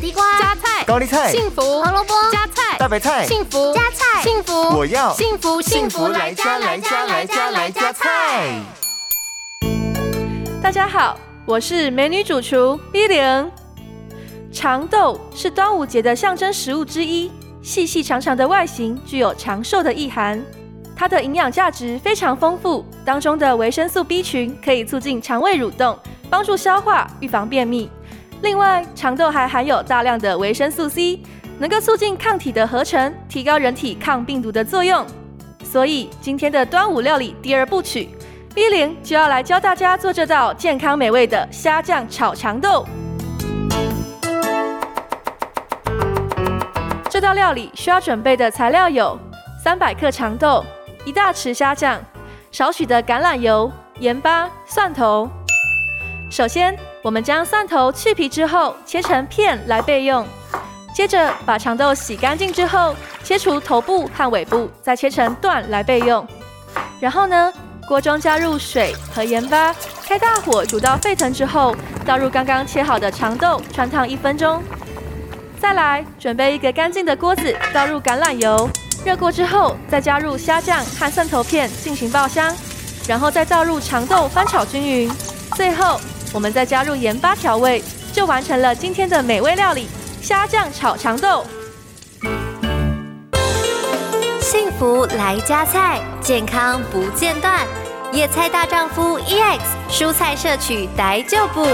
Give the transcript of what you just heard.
地瓜、加菜、高丽菜、幸福、胡萝卜、加菜、大白菜、幸福、加菜、幸福，我要幸福幸福来加来加来加来加菜。大家好，我是美女主厨 B 零。长豆是端午节的象征食物之一，细细长长的外形具有长寿的意涵。它的营养价值非常丰富，当中的维生素 B 群可以促进肠胃蠕动，帮助消化，预防便秘。另外，长豆还含有大量的维生素 C，能够促进抗体的合成，提高人体抗病毒的作用。所以，今天的端午料理第二部曲，B 零就要来教大家做这道健康美味的虾酱炒长豆。这道料理需要准备的材料有三百克长豆。一大匙虾酱，少许的橄榄油、盐巴、蒜头。首先，我们将蒜头去皮之后切成片来备用。接着，把长豆洗干净之后，切除头部和尾部，再切成段来备用。然后呢，锅中加入水和盐巴，开大火煮到沸腾之后，倒入刚刚切好的长豆，汆烫一分钟。再来，准备一个干净的锅子，倒入橄榄油。热过之后，再加入虾酱和蒜头片进行爆香，然后再倒入长豆翻炒均匀。最后，我们再加入盐巴调味，就完成了今天的美味料理——虾酱炒长豆。幸福来加菜，健康不间断。野菜大丈夫 EX，蔬菜摄取逮就补。